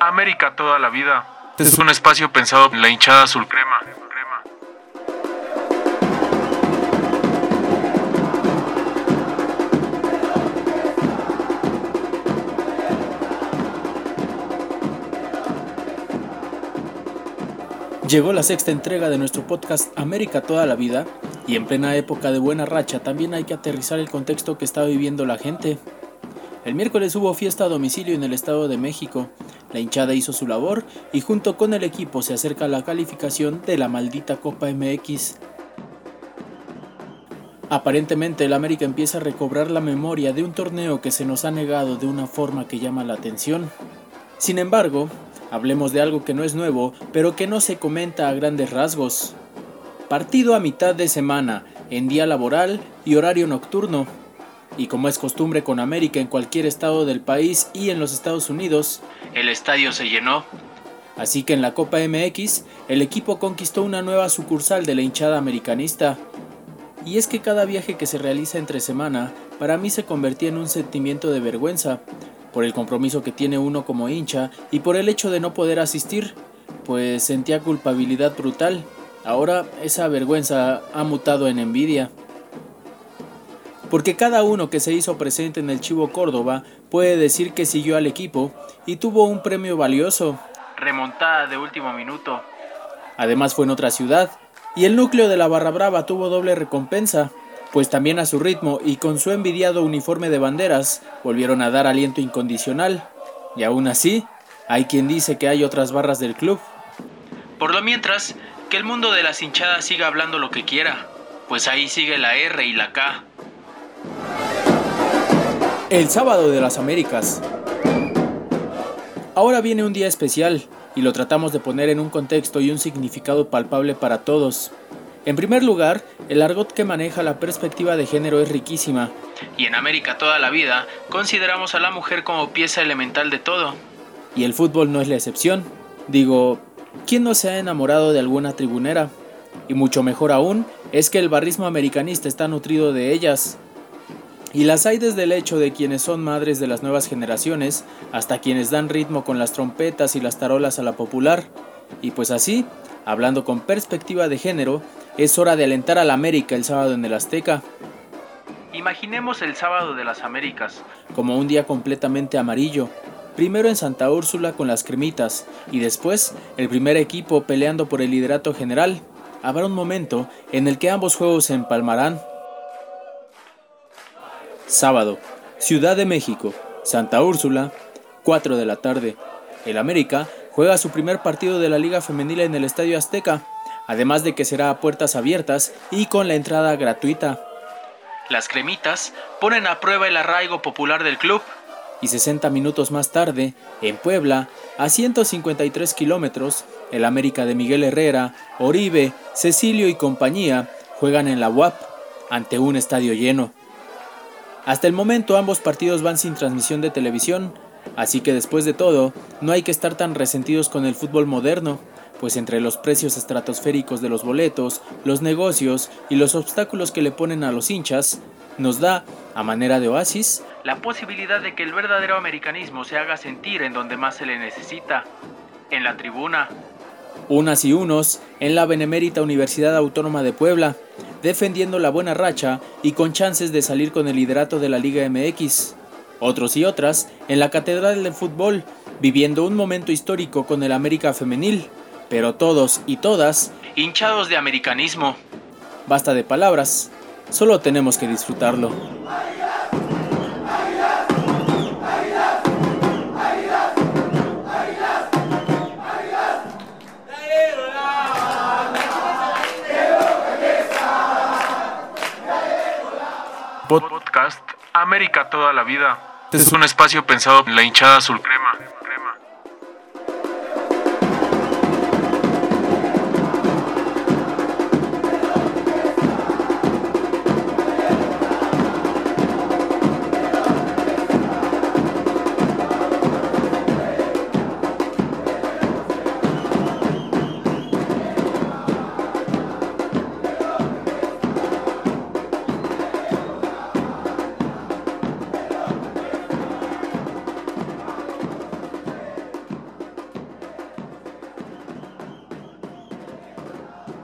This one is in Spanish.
América toda la vida. Es un espacio pensado en la hinchada azul crema. Llegó la sexta entrega de nuestro podcast América toda la vida y en plena época de buena racha también hay que aterrizar el contexto que está viviendo la gente. El miércoles hubo fiesta a domicilio en el Estado de México. La hinchada hizo su labor y junto con el equipo se acerca la calificación de la maldita Copa MX. Aparentemente el América empieza a recobrar la memoria de un torneo que se nos ha negado de una forma que llama la atención. Sin embargo, Hablemos de algo que no es nuevo, pero que no se comenta a grandes rasgos. Partido a mitad de semana, en día laboral y horario nocturno. Y como es costumbre con América en cualquier estado del país y en los Estados Unidos, el estadio se llenó. Así que en la Copa MX, el equipo conquistó una nueva sucursal de la hinchada americanista. Y es que cada viaje que se realiza entre semana, para mí se convertía en un sentimiento de vergüenza, por el compromiso que tiene uno como hincha y por el hecho de no poder asistir, pues sentía culpabilidad brutal. Ahora esa vergüenza ha mutado en envidia. Porque cada uno que se hizo presente en el Chivo Córdoba puede decir que siguió al equipo y tuvo un premio valioso. Remontada de último minuto. Además fue en otra ciudad, y el núcleo de la Barra Brava tuvo doble recompensa, pues también a su ritmo y con su envidiado uniforme de banderas volvieron a dar aliento incondicional. Y aún así, hay quien dice que hay otras barras del club. Por lo mientras, que el mundo de las hinchadas siga hablando lo que quiera, pues ahí sigue la R y la K. El sábado de las Américas. Ahora viene un día especial y lo tratamos de poner en un contexto y un significado palpable para todos. En primer lugar, el argot que maneja la perspectiva de género es riquísima, y en América toda la vida consideramos a la mujer como pieza elemental de todo. Y el fútbol no es la excepción. Digo, ¿quién no se ha enamorado de alguna tribunera? Y mucho mejor aún, es que el barrismo americanista está nutrido de ellas. Y las hay desde el hecho de quienes son madres de las nuevas generaciones, hasta quienes dan ritmo con las trompetas y las tarolas a la popular. Y pues así, hablando con perspectiva de género, es hora de alentar al América el sábado en el Azteca. Imaginemos el sábado de las Américas como un día completamente amarillo. Primero en Santa Úrsula con las cremitas y después el primer equipo peleando por el liderato general. Habrá un momento en el que ambos juegos se empalmarán. Sábado, Ciudad de México, Santa Úrsula, 4 de la tarde. El América juega su primer partido de la Liga Femenil en el Estadio Azteca además de que será a puertas abiertas y con la entrada gratuita. Las cremitas ponen a prueba el arraigo popular del club y 60 minutos más tarde, en Puebla, a 153 kilómetros, el América de Miguel Herrera, Oribe, Cecilio y compañía juegan en la UAP ante un estadio lleno. Hasta el momento ambos partidos van sin transmisión de televisión, así que después de todo, no hay que estar tan resentidos con el fútbol moderno, pues entre los precios estratosféricos de los boletos, los negocios y los obstáculos que le ponen a los hinchas, nos da, a manera de oasis, la posibilidad de que el verdadero americanismo se haga sentir en donde más se le necesita, en la tribuna. Unas y unos en la Benemérita Universidad Autónoma de Puebla, defendiendo la buena racha y con chances de salir con el liderato de la Liga MX. Otros y otras en la Catedral del Fútbol, viviendo un momento histórico con el América Femenil, pero todos y todas hinchados de americanismo. Basta de palabras, solo tenemos que disfrutarlo. Podcast América toda la vida. Es un espacio pensado en la hinchada azul crema.